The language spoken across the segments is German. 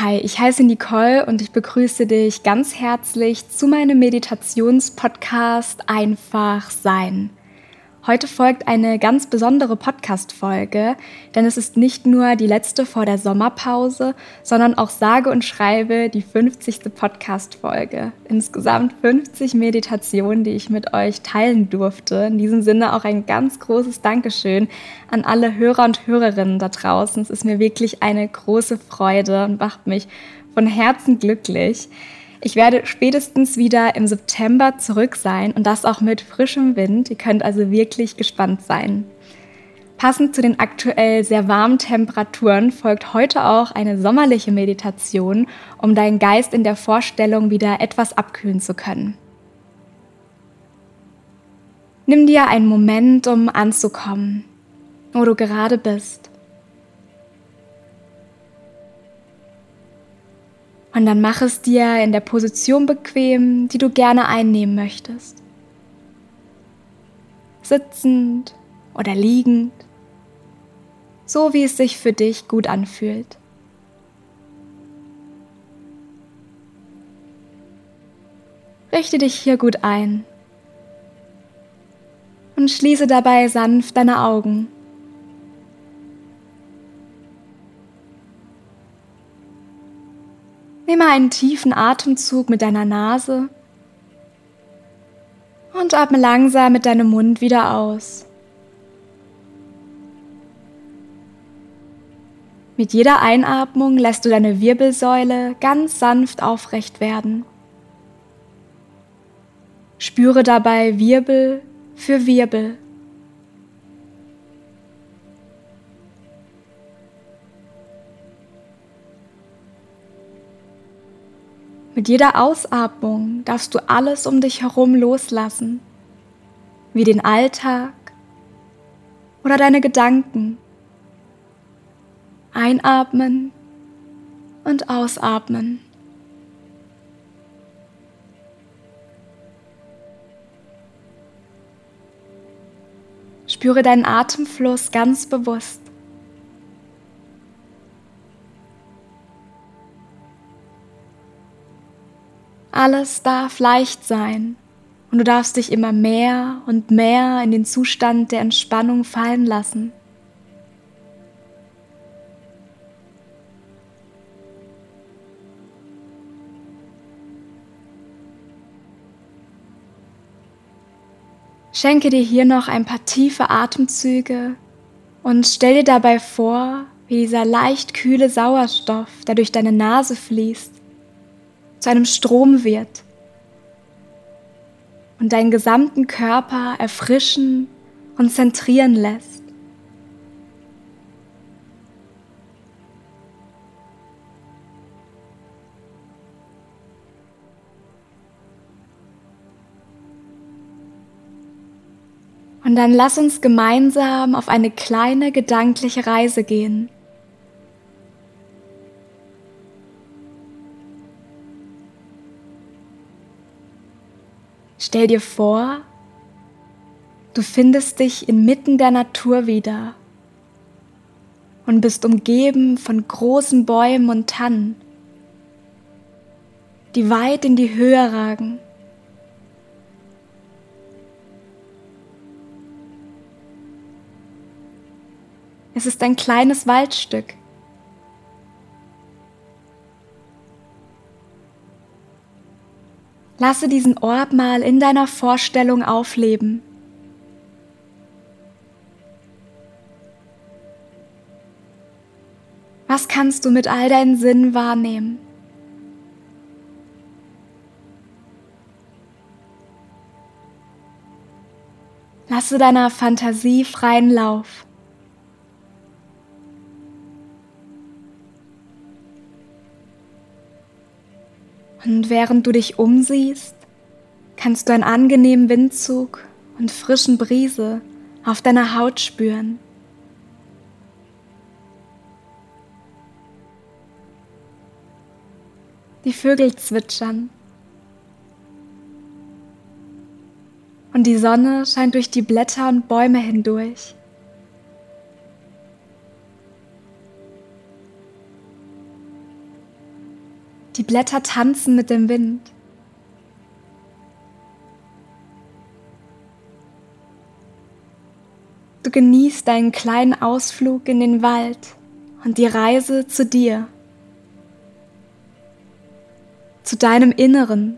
Hi, ich heiße Nicole und ich begrüße dich ganz herzlich zu meinem Meditationspodcast Einfach Sein. Heute folgt eine ganz besondere Podcast-Folge, denn es ist nicht nur die letzte vor der Sommerpause, sondern auch sage und schreibe die 50. Podcast-Folge. Insgesamt 50 Meditationen, die ich mit euch teilen durfte. In diesem Sinne auch ein ganz großes Dankeschön an alle Hörer und Hörerinnen da draußen. Es ist mir wirklich eine große Freude und macht mich von Herzen glücklich. Ich werde spätestens wieder im September zurück sein und das auch mit frischem Wind. Ihr könnt also wirklich gespannt sein. Passend zu den aktuell sehr warmen Temperaturen folgt heute auch eine sommerliche Meditation, um deinen Geist in der Vorstellung wieder etwas abkühlen zu können. Nimm dir einen Moment, um anzukommen, wo du gerade bist. Und dann mach es dir in der Position bequem, die du gerne einnehmen möchtest. Sitzend oder liegend, so wie es sich für dich gut anfühlt. Richte dich hier gut ein und schließe dabei sanft deine Augen. Nehme einen tiefen Atemzug mit deiner Nase und atme langsam mit deinem Mund wieder aus. Mit jeder Einatmung lässt du deine Wirbelsäule ganz sanft aufrecht werden. Spüre dabei Wirbel für Wirbel. Mit jeder Ausatmung darfst du alles um dich herum loslassen, wie den Alltag oder deine Gedanken. Einatmen und ausatmen. Spüre deinen Atemfluss ganz bewusst. Alles darf leicht sein und du darfst dich immer mehr und mehr in den Zustand der Entspannung fallen lassen. Schenke dir hier noch ein paar tiefe Atemzüge und stell dir dabei vor, wie dieser leicht kühle Sauerstoff, der durch deine Nase fließt, zu einem Strom wird und deinen gesamten Körper erfrischen und zentrieren lässt. Und dann lass uns gemeinsam auf eine kleine gedankliche Reise gehen. Stell dir vor, du findest dich inmitten der Natur wieder und bist umgeben von großen Bäumen und Tannen, die weit in die Höhe ragen. Es ist ein kleines Waldstück. Lasse diesen Ort mal in deiner Vorstellung aufleben. Was kannst du mit all deinen Sinnen wahrnehmen? Lasse deiner Fantasie freien Lauf. Und während du dich umsiehst, kannst du einen angenehmen Windzug und frischen Brise auf deiner Haut spüren. Die Vögel zwitschern. Und die Sonne scheint durch die Blätter und Bäume hindurch. Die Blätter tanzen mit dem Wind. Du genießt deinen kleinen Ausflug in den Wald und die Reise zu dir, zu deinem Inneren.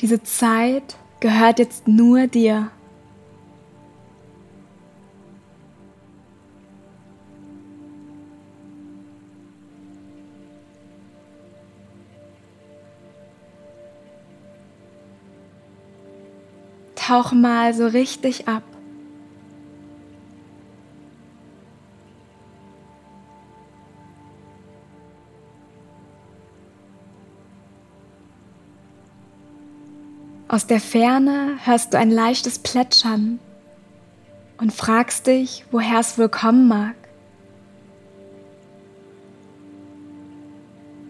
Diese Zeit gehört jetzt nur dir. Tauch mal so richtig ab. Aus der Ferne hörst du ein leichtes Plätschern und fragst dich, woher es wohl kommen mag.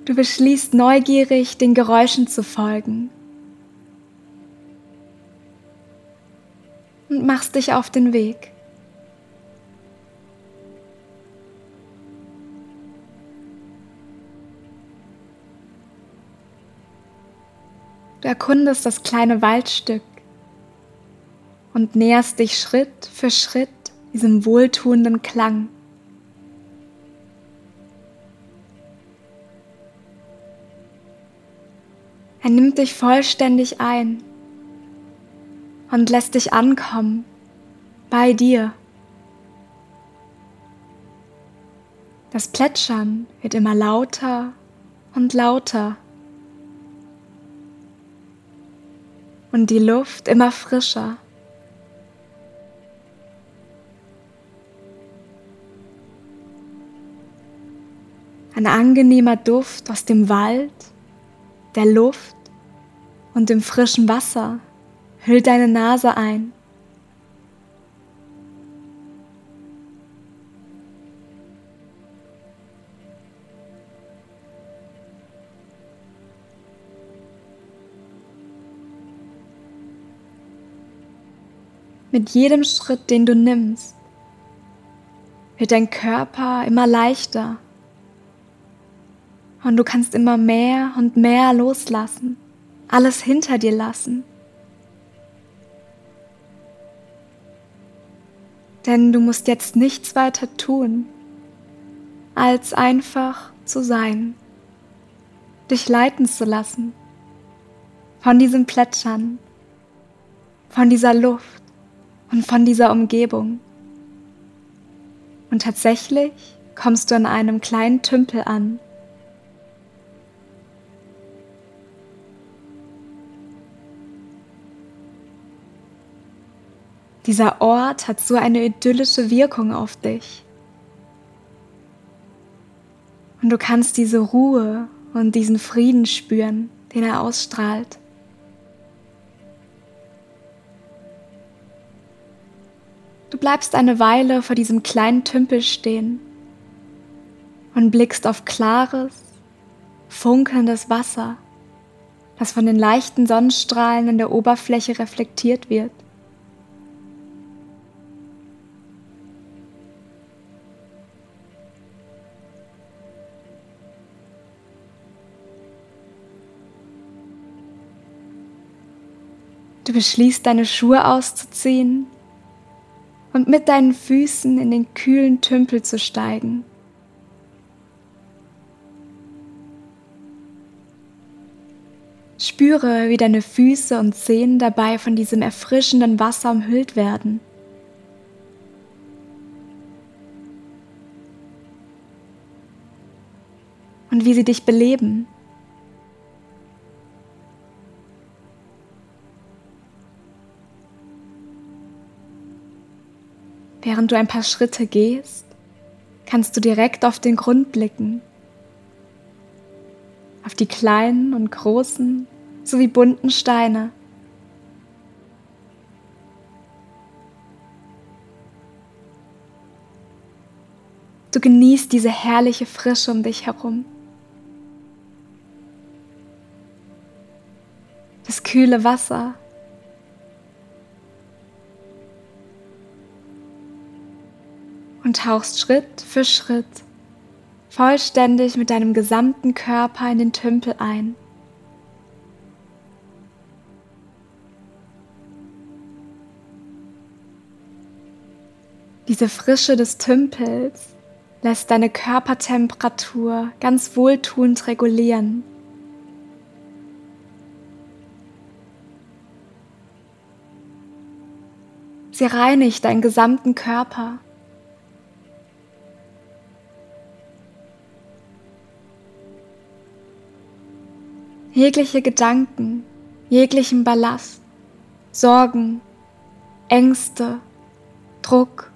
Du beschließt neugierig, den Geräuschen zu folgen und machst dich auf den Weg. Du erkundest das kleine Waldstück und näherst dich Schritt für Schritt diesem wohltuenden Klang. Er nimmt dich vollständig ein und lässt dich ankommen bei dir. Das Plätschern wird immer lauter und lauter. Und die Luft immer frischer. Ein angenehmer Duft aus dem Wald, der Luft und dem frischen Wasser hüllt deine Nase ein. Mit jedem Schritt, den du nimmst, wird dein Körper immer leichter und du kannst immer mehr und mehr loslassen, alles hinter dir lassen. Denn du musst jetzt nichts weiter tun, als einfach zu sein, dich leiten zu lassen von diesem Plätschern, von dieser Luft und von dieser Umgebung. Und tatsächlich kommst du an einem kleinen Tümpel an, Dieser Ort hat so eine idyllische Wirkung auf dich. Und du kannst diese Ruhe und diesen Frieden spüren, den er ausstrahlt. Du bleibst eine Weile vor diesem kleinen Tümpel stehen und blickst auf klares, funkelndes Wasser, das von den leichten Sonnenstrahlen an der Oberfläche reflektiert wird. Du beschließt, deine Schuhe auszuziehen und mit deinen Füßen in den kühlen Tümpel zu steigen. Spüre, wie deine Füße und Zehen dabei von diesem erfrischenden Wasser umhüllt werden. Und wie sie dich beleben. Während du ein paar Schritte gehst, kannst du direkt auf den Grund blicken. Auf die kleinen und großen sowie bunten Steine. Du genießt diese herrliche Frische um dich herum. Das kühle Wasser und tauchst Schritt für Schritt vollständig mit deinem gesamten Körper in den Tümpel ein. Diese Frische des Tümpels lässt deine Körpertemperatur ganz wohltuend regulieren. Sie reinigt deinen gesamten Körper. Jegliche Gedanken, jeglichen Ballast, Sorgen, Ängste, Druck,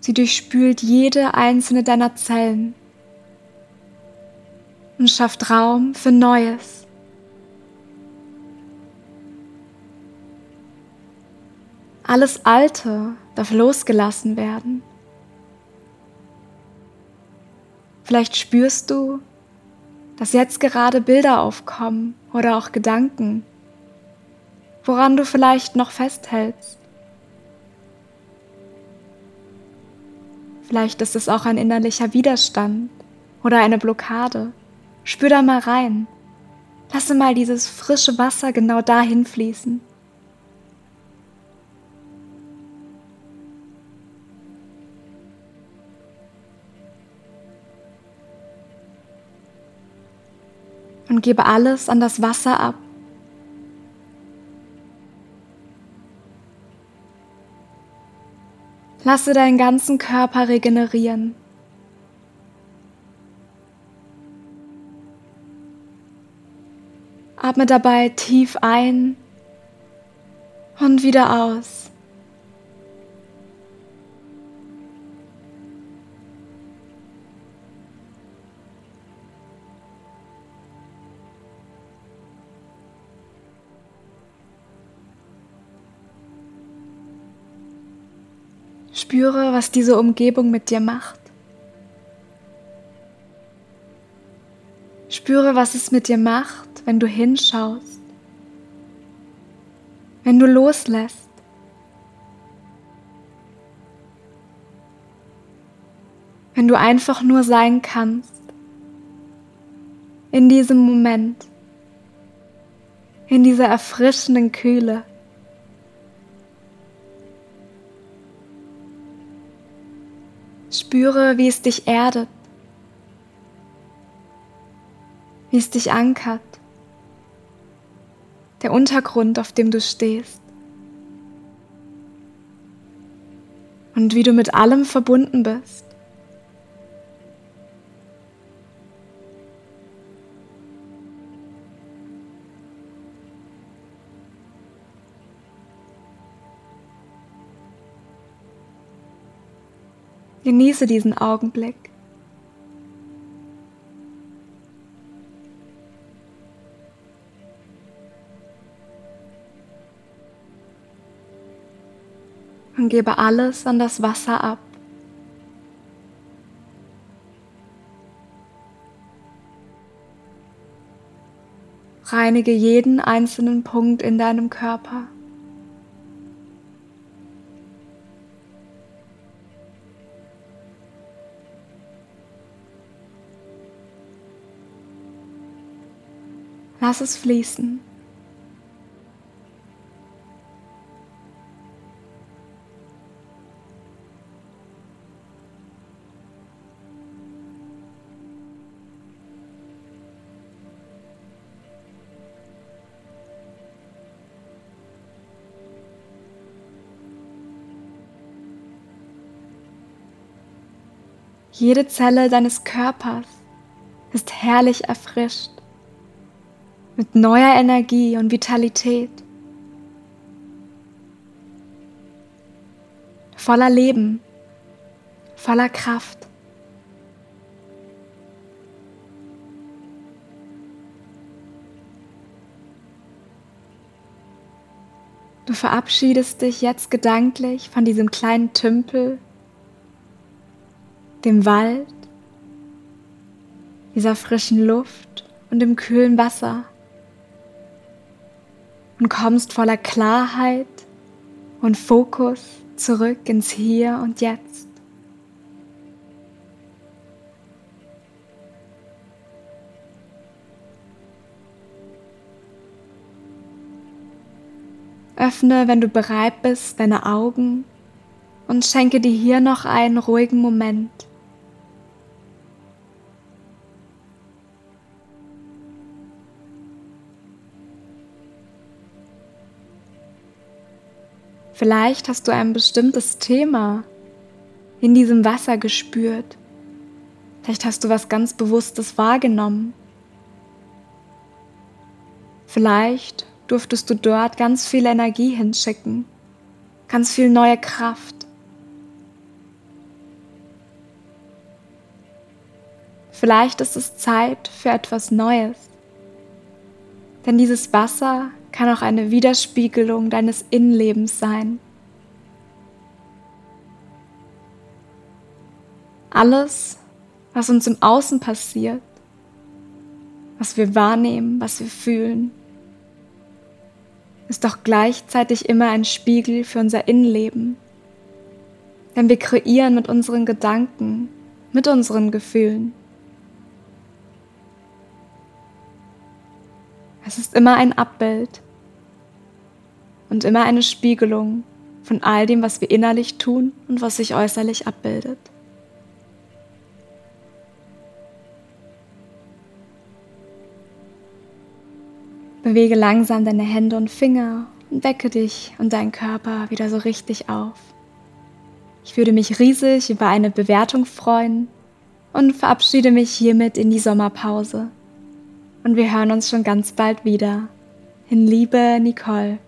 Sie durchspült jede einzelne deiner Zellen und schafft Raum für Neues. Alles Alte darf losgelassen werden. Vielleicht spürst du, dass jetzt gerade Bilder aufkommen oder auch Gedanken, woran du vielleicht noch festhältst. Vielleicht ist es auch ein innerlicher Widerstand oder eine Blockade. Spür da mal rein. Lasse mal dieses frische Wasser genau dahin fließen. Und gebe alles an das Wasser ab. Lasse deinen ganzen Körper regenerieren. Atme dabei tief ein und wieder aus. Spüre, was diese Umgebung mit dir macht. Spüre, was es mit dir macht, wenn du hinschaust, wenn du loslässt. Wenn du einfach nur sein kannst, in diesem Moment, in dieser erfrischenden Kühle. Spüre, wie es dich erdet, wie es dich ankert, der Untergrund, auf dem du stehst. Und wie du mit allem verbunden bist. Genieße diesen Augenblick. Und gebe alles an das Wasser ab. Reinige jeden einzelnen Punkt in deinem Körper. Lass es fließen. Jede Zelle deines Körpers ist herrlich erfrischt mit neuer Energie und Vitalität, voller Leben, voller Kraft. Du verabschiedest dich jetzt gedanklich von diesem kleinen Tümpel, dem Wald, dieser frischen Luft und dem kühlen Wasser. Und kommst voller Klarheit und Fokus zurück ins Hier und Jetzt. Öffne, wenn du bereit bist, deine Augen und schenke dir hier noch einen ruhigen Moment. Vielleicht hast du ein bestimmtes Thema in diesem Wasser gespürt. Vielleicht hast du was ganz Bewusstes wahrgenommen. Vielleicht durftest du dort ganz viel Energie hinschicken, ganz viel neue Kraft. Vielleicht ist es Zeit für etwas Neues. Denn dieses Wasser kann auch eine Widerspiegelung deines Innenlebens sein. Alles, was uns im Außen passiert, was wir wahrnehmen, was wir fühlen, ist doch gleichzeitig immer ein Spiegel für unser Innenleben. Denn wir kreieren mit unseren Gedanken, mit unseren Gefühlen. Es ist immer ein Abbild und immer eine Spiegelung von all dem, was wir innerlich tun und was sich äußerlich abbildet. Bewege langsam deine Hände und Finger und wecke dich und deinen Körper wieder so richtig auf. Ich würde mich riesig über eine Bewertung freuen und verabschiede mich hiermit in die Sommerpause. Und wir hören uns schon ganz bald wieder. In Liebe, Nicole.